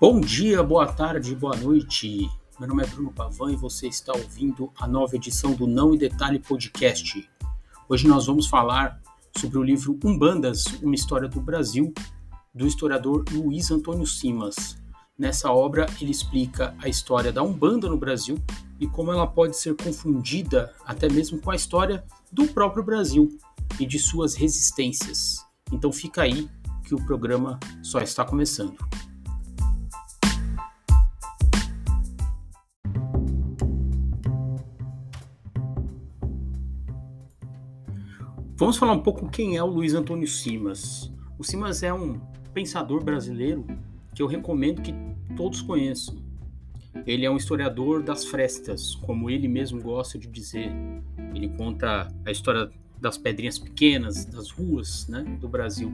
Bom dia, boa tarde, boa noite. Meu nome é Bruno Pavan e você está ouvindo a nova edição do Não e Detalhe Podcast. Hoje nós vamos falar sobre o livro Umbandas, uma história do Brasil, do historiador Luiz Antônio Simas. Nessa obra, ele explica a história da Umbanda no Brasil e como ela pode ser confundida até mesmo com a história do próprio Brasil e de suas resistências. Então fica aí que o programa só está começando. Vamos falar um pouco quem é o Luiz Antônio Simas. O Simas é um pensador brasileiro que eu recomendo que todos conheçam. Ele é um historiador das frestas, como ele mesmo gosta de dizer. Ele conta a história das pedrinhas pequenas, das ruas né, do Brasil.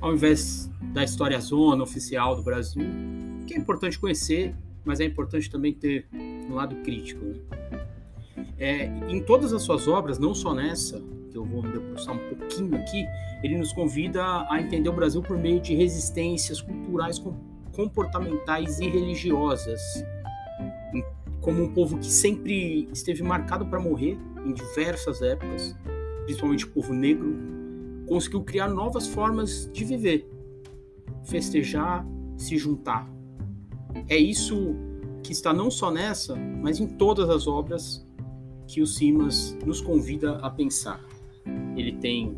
Ao invés da história zona oficial do Brasil, que é importante conhecer, mas é importante também ter um lado crítico. Né? É, em todas as suas obras, não só nessa, um pouquinho aqui, ele nos convida a entender o Brasil por meio de resistências culturais, comportamentais e religiosas, como um povo que sempre esteve marcado para morrer em diversas épocas, principalmente o povo negro, conseguiu criar novas formas de viver, festejar, se juntar. É isso que está não só nessa, mas em todas as obras que o Simas nos convida a pensar. Ele tem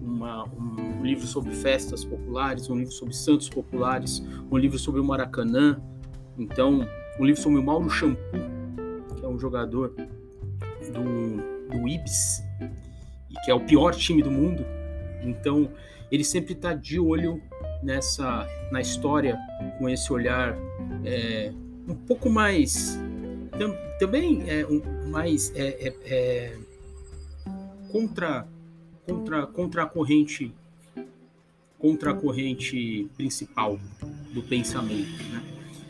uma, um livro sobre festas populares, um livro sobre santos populares, um livro sobre o Maracanã, então um livro sobre o Mauro Shampoo, que é um jogador do, do Ibis, que é o pior time do mundo. Então ele sempre está de olho nessa na história com esse olhar é, um pouco mais tam, também é um, mais é, é, é contra contra, contra a corrente contra a corrente principal do pensamento, né?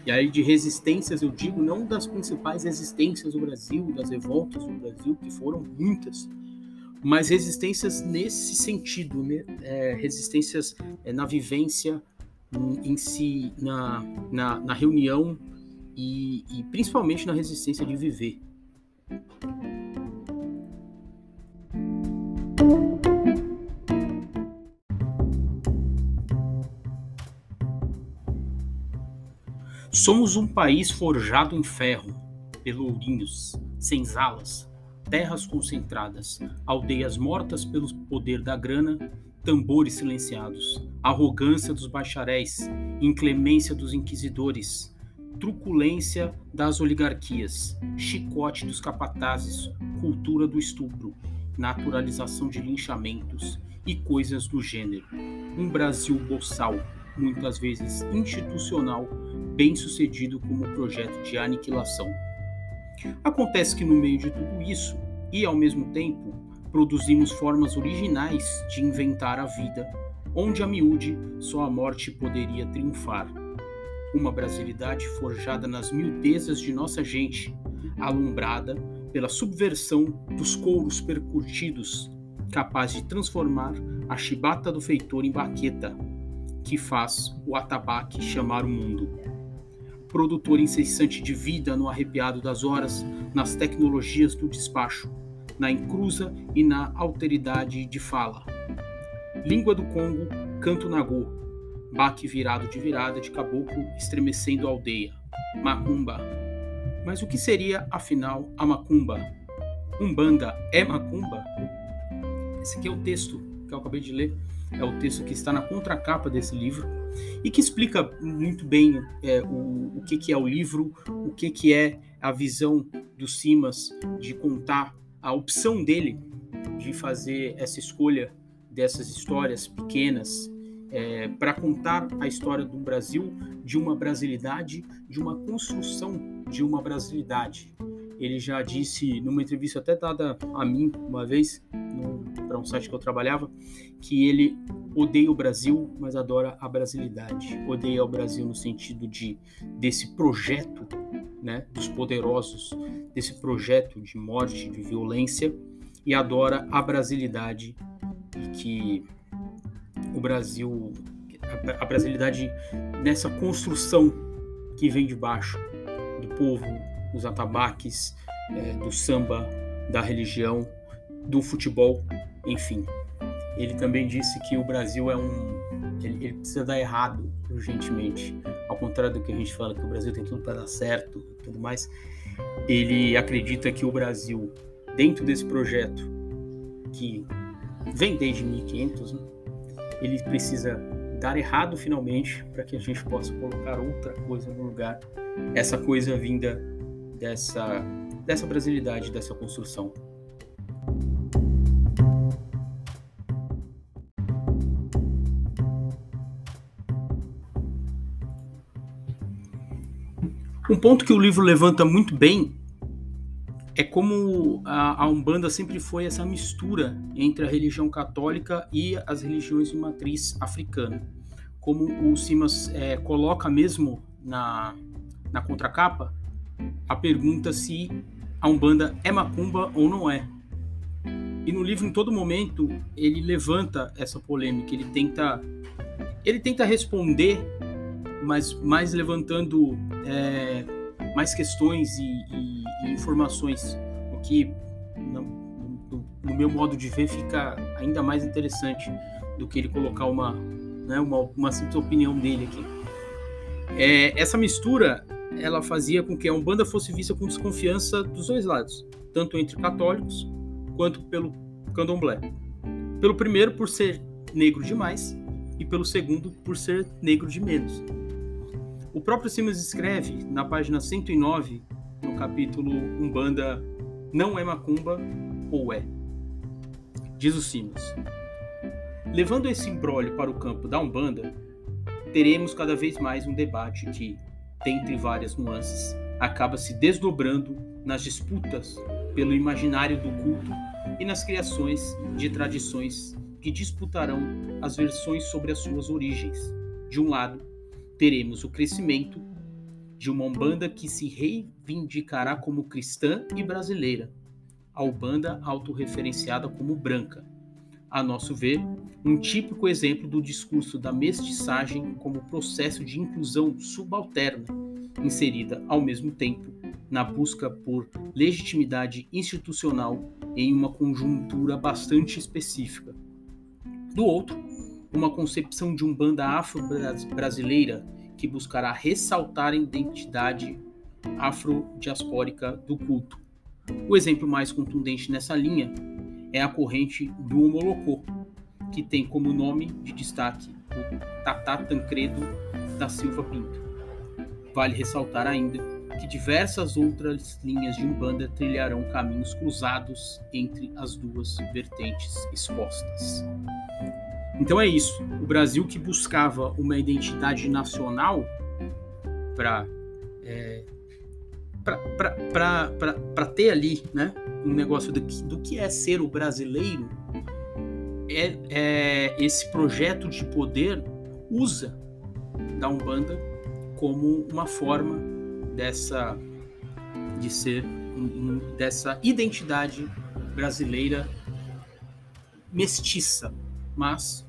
E aí de resistências eu digo não das principais resistências do Brasil, das revoltas do Brasil que foram muitas, mas resistências nesse sentido, né? é, resistências é, na vivência em, em si, na, na, na reunião e, e principalmente na resistência de viver. Somos um país forjado em ferro, pelourinhos, senzalas, terras concentradas, aldeias mortas pelo poder da grana, tambores silenciados, arrogância dos bacharéis, inclemência dos inquisidores, truculência das oligarquias, chicote dos capatazes, cultura do estupro, naturalização de linchamentos e coisas do gênero. Um Brasil boçal, muitas vezes institucional, bem sucedido como projeto de aniquilação. Acontece que no meio de tudo isso, e ao mesmo tempo, produzimos formas originais de inventar a vida, onde a miúde só a morte poderia triunfar. Uma brasilidade forjada nas miudezas de nossa gente, alumbrada pela subversão dos couros percutidos, capaz de transformar a chibata do feitor em baqueta, que faz o atabaque chamar o mundo. Produtor incessante de vida no arrepiado das horas, nas tecnologias do despacho, na encruza e na alteridade de fala. Língua do Congo, canto nagô, baque virado de virada de caboclo estremecendo a aldeia. Macumba. Mas o que seria, afinal, a macumba? Umbanda é macumba? Esse aqui é o texto que eu acabei de ler é o texto que está na contracapa desse livro e que explica muito bem é, o, o que, que é o livro, o que, que é a visão do Simas de contar, a opção dele de fazer essa escolha dessas histórias pequenas é, para contar a história do Brasil, de uma brasilidade, de uma construção de uma brasilidade. Ele já disse numa entrevista até dada a mim uma vez, para um site que eu trabalhava, que ele odeia o Brasil, mas adora a brasilidade. Odeia o Brasil no sentido de desse projeto, né, dos poderosos, desse projeto de morte, de violência, e adora a brasilidade e que o Brasil a, brasilidade nessa construção que vem de baixo do povo, dos atabaques, é, do samba, da religião, do futebol, enfim. Ele também disse que o Brasil é um. Ele, ele precisa dar errado urgentemente. Ao contrário do que a gente fala, que o Brasil tem tudo para dar certo e tudo mais. Ele acredita que o Brasil, dentro desse projeto, que vem desde 1500, né, ele precisa dar errado finalmente para que a gente possa colocar outra coisa no lugar. Essa coisa vinda dessa, dessa brasilidade, dessa construção. Um ponto que o livro levanta muito bem é como a, a, Umbanda sempre foi essa mistura entre a religião católica e as religiões de matriz africana. Como o Simas é, coloca mesmo na, na contracapa, a pergunta se a Umbanda é macumba ou não é. E no livro, em todo momento, ele levanta essa polêmica, ele tenta, ele tenta responder mas mais levantando é, mais questões e, e, e, informações, o que, no, no, no, meu modo de ver, fica ainda mais interessante do que ele colocar uma, né, uma, uma simples opinião dele aqui. É, essa mistura ela fazia com que a Umbanda fosse vista com desconfiança dos dois lados, tanto entre católicos quanto pelo candomblé. Pelo primeiro, por ser negro demais, e pelo segundo, por ser negro de menos. O próprio Simas escreve na página 109, no capítulo Umbanda não é macumba ou é. Diz o Simas: Levando esse embrólio para o campo da Umbanda, teremos cada vez mais um debate que, dentre várias nuances, acaba se desdobrando nas disputas pelo imaginário do culto e nas criações de tradições que disputarão as versões sobre as suas origens. De um lado, teremos o crescimento de uma Umbanda que se reivindicará como cristã e brasileira, a Umbanda autorreferenciada como branca. A nosso ver, um típico exemplo do discurso da mestiçagem como processo de inclusão subalterna, inserida ao mesmo tempo na busca por legitimidade institucional em uma conjuntura bastante específica. Do outro, uma concepção de umbanda afro-brasileira que buscará ressaltar a identidade afrodiaspórica do culto. O exemplo mais contundente nessa linha é a corrente do Homolocô, que tem como nome de destaque o Tatá Tancredo da Silva Pinto. Vale ressaltar ainda que diversas outras linhas de Umbanda trilharão caminhos cruzados entre as duas vertentes expostas. Então é isso. O Brasil que buscava uma identidade nacional para é, para ter ali né, um negócio do que, do que é ser o brasileiro, é, é, esse projeto de poder usa da Umbanda como uma forma dessa de ser dessa identidade brasileira mestiça, mas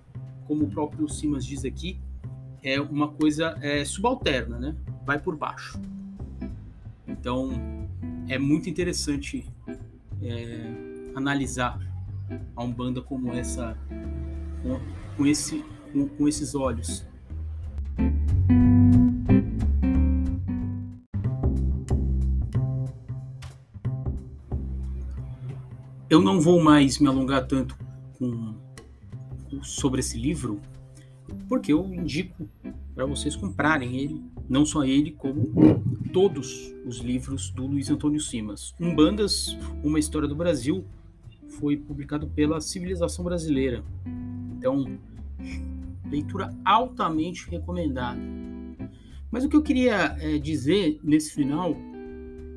como o próprio Simas diz aqui, é uma coisa é, subalterna, né? Vai por baixo. Então, é muito interessante é, analisar a Umbanda como essa, com, com esse, com, com esses olhos. Eu não vou mais me alongar tanto com sobre esse livro, porque eu indico para vocês comprarem ele, não só ele, como todos os livros do Luiz Antônio Simas. Umbandas, uma história do Brasil, foi publicado pela Civilização Brasileira. Então, leitura altamente recomendada. Mas o que eu queria é, dizer nesse final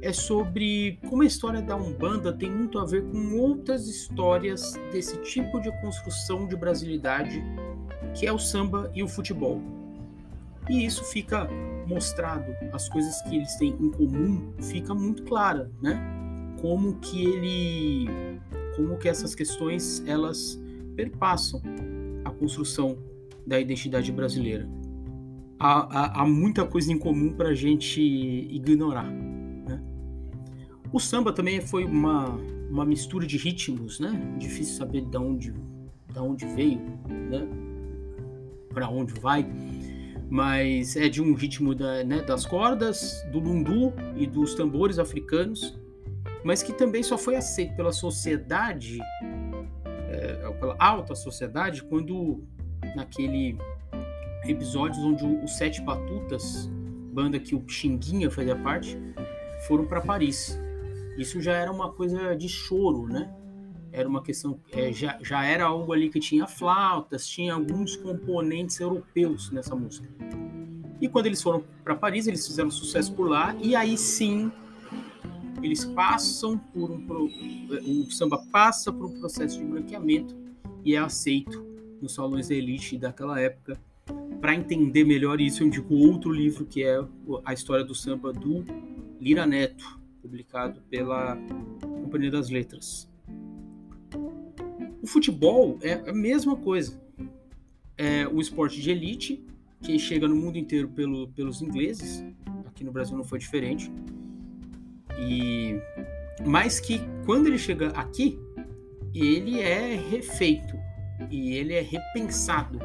é sobre como a história da Umbanda tem muito a ver com outras histórias desse tipo de construção de brasilidade que é o samba e o futebol. E isso fica mostrado, as coisas que eles têm em comum fica muito clara, né? Como que ele como que essas questões elas perpassam a construção da identidade brasileira. Há, há, há muita coisa em comum para a gente ignorar. Né? O samba também foi uma, uma mistura de ritmos, né? Difícil saber de onde, de onde veio, né? Para onde vai mas é de um ritmo da, né, das cordas, do lundu e dos tambores africanos, mas que também só foi aceito pela sociedade, é, pela alta sociedade, quando naquele episódio onde os Sete Batutas, banda que o Xinguinha fazia parte, foram para Paris. Isso já era uma coisa de choro, né? Era uma questão, é, já, já era algo ali que tinha flautas, tinha alguns componentes europeus nessa música. E quando eles foram para Paris, eles fizeram sucesso por lá, e aí sim eles passam por um. O samba passa por um processo de branqueamento e é aceito nos salões elite daquela época. Para entender melhor isso, eu indico outro livro que é A História do Samba do Lira Neto, publicado pela Companhia das Letras. O futebol é a mesma coisa. É o esporte de elite que chega no mundo inteiro pelo, pelos ingleses. Aqui no Brasil não foi diferente. E mas que quando ele chega aqui, ele é refeito e ele é repensado,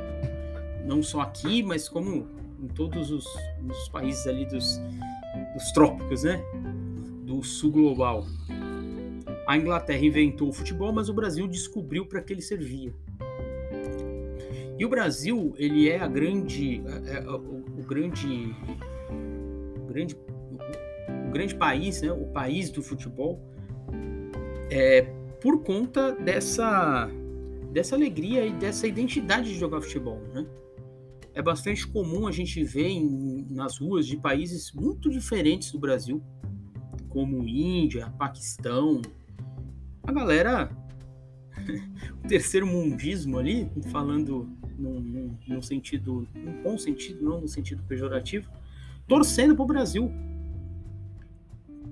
não só aqui, mas como em todos os, os países ali dos, dos trópicos, né? Do sul global. A Inglaterra inventou o futebol, mas o Brasil descobriu para que ele servia. E o Brasil, ele é a grande, é, é, o, o, grande, o grande, o, o grande país, né? O país do futebol, é por conta dessa, dessa alegria e dessa identidade de jogar futebol, né? É bastante comum a gente ver em, nas ruas de países muito diferentes do Brasil, como Índia, Paquistão, a galera, o terceiro mundismo ali, falando num, num, sentido, num bom sentido, não no sentido pejorativo, torcendo pro Brasil.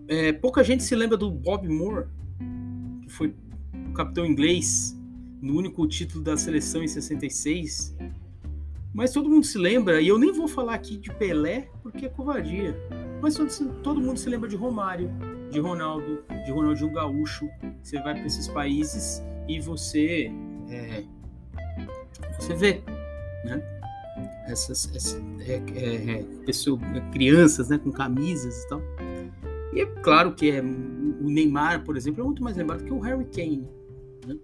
É, pouca gente se lembra do Bob Moore, que foi o capitão inglês no único título da seleção em 66. Mas todo mundo se lembra, e eu nem vou falar aqui de Pelé, porque é covardia. Mas todo, todo mundo se lembra de Romário, de Ronaldo, de Ronaldinho Gaúcho. Você vai para esses países e você é, você vê, né? Essas, essas é, é, é pessoas, é, crianças, né, com camisas e tal. E é claro que é o Neymar, por exemplo, é muito mais lembrado que o Harry Kane, né?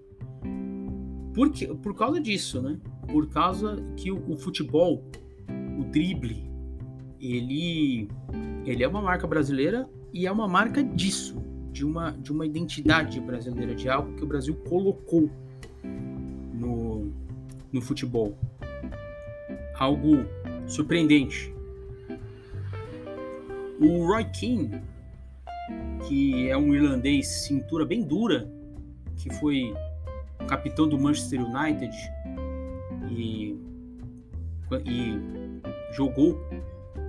Por, por causa disso, né? Por causa que o, o futebol, o drible, ele, ele é uma marca brasileira e é uma marca disso, de uma, de uma identidade brasileira, de algo que o Brasil colocou no, no futebol. Algo surpreendente. O Roy Keane, que é um irlandês cintura bem dura, que foi capitão do Manchester United e, e jogou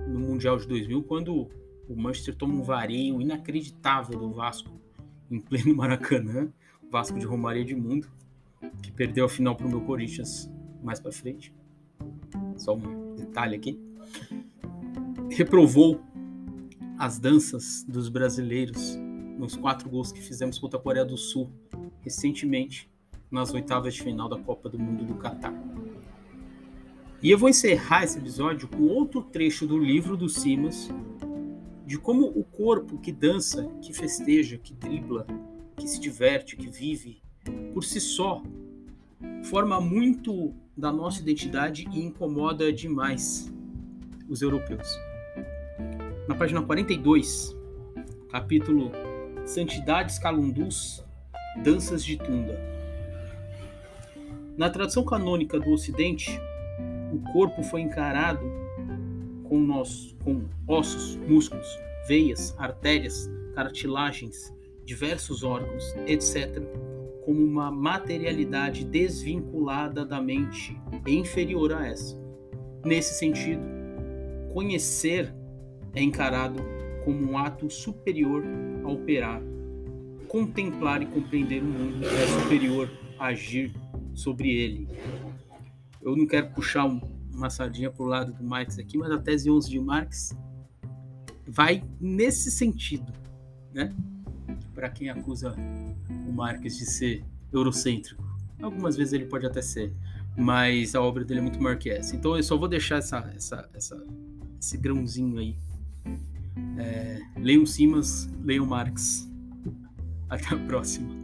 no Mundial de 2000 quando o Manchester toma um vareio inacreditável do Vasco em pleno Maracanã, Vasco de Romaria de Mundo, que perdeu a final para o meu Corinthians mais para frente. Só um detalhe aqui. Reprovou as danças dos brasileiros nos quatro gols que fizemos contra a Coreia do Sul recentemente nas oitavas de final da Copa do Mundo do Catar. E eu vou encerrar esse episódio com outro trecho do livro do Simas, de como o corpo que dança, que festeja, que dribla, que se diverte, que vive, por si só, forma muito da nossa identidade e incomoda demais os europeus. Na página 42, capítulo Santidades Calundus, Danças de Tunda. Na tradição canônica do Ocidente, o corpo foi encarado com, nós, com ossos, músculos, veias, artérias, cartilagens, diversos órgãos, etc., como uma materialidade desvinculada da mente inferior a essa. Nesse sentido, conhecer é encarado como um ato superior a operar. Contemplar e compreender o mundo é superior a agir sobre ele. eu não quero puxar um, uma sardinha pro lado do Marx aqui, mas a tese 11 de Marx vai nesse sentido, né? Para quem acusa o Marx de ser eurocêntrico. Algumas vezes ele pode até ser, mas a obra dele é muito maior que essa. Então eu só vou deixar essa, essa, essa esse grãozinho aí. É, leiam Simas, leiam Marx. Até a próxima.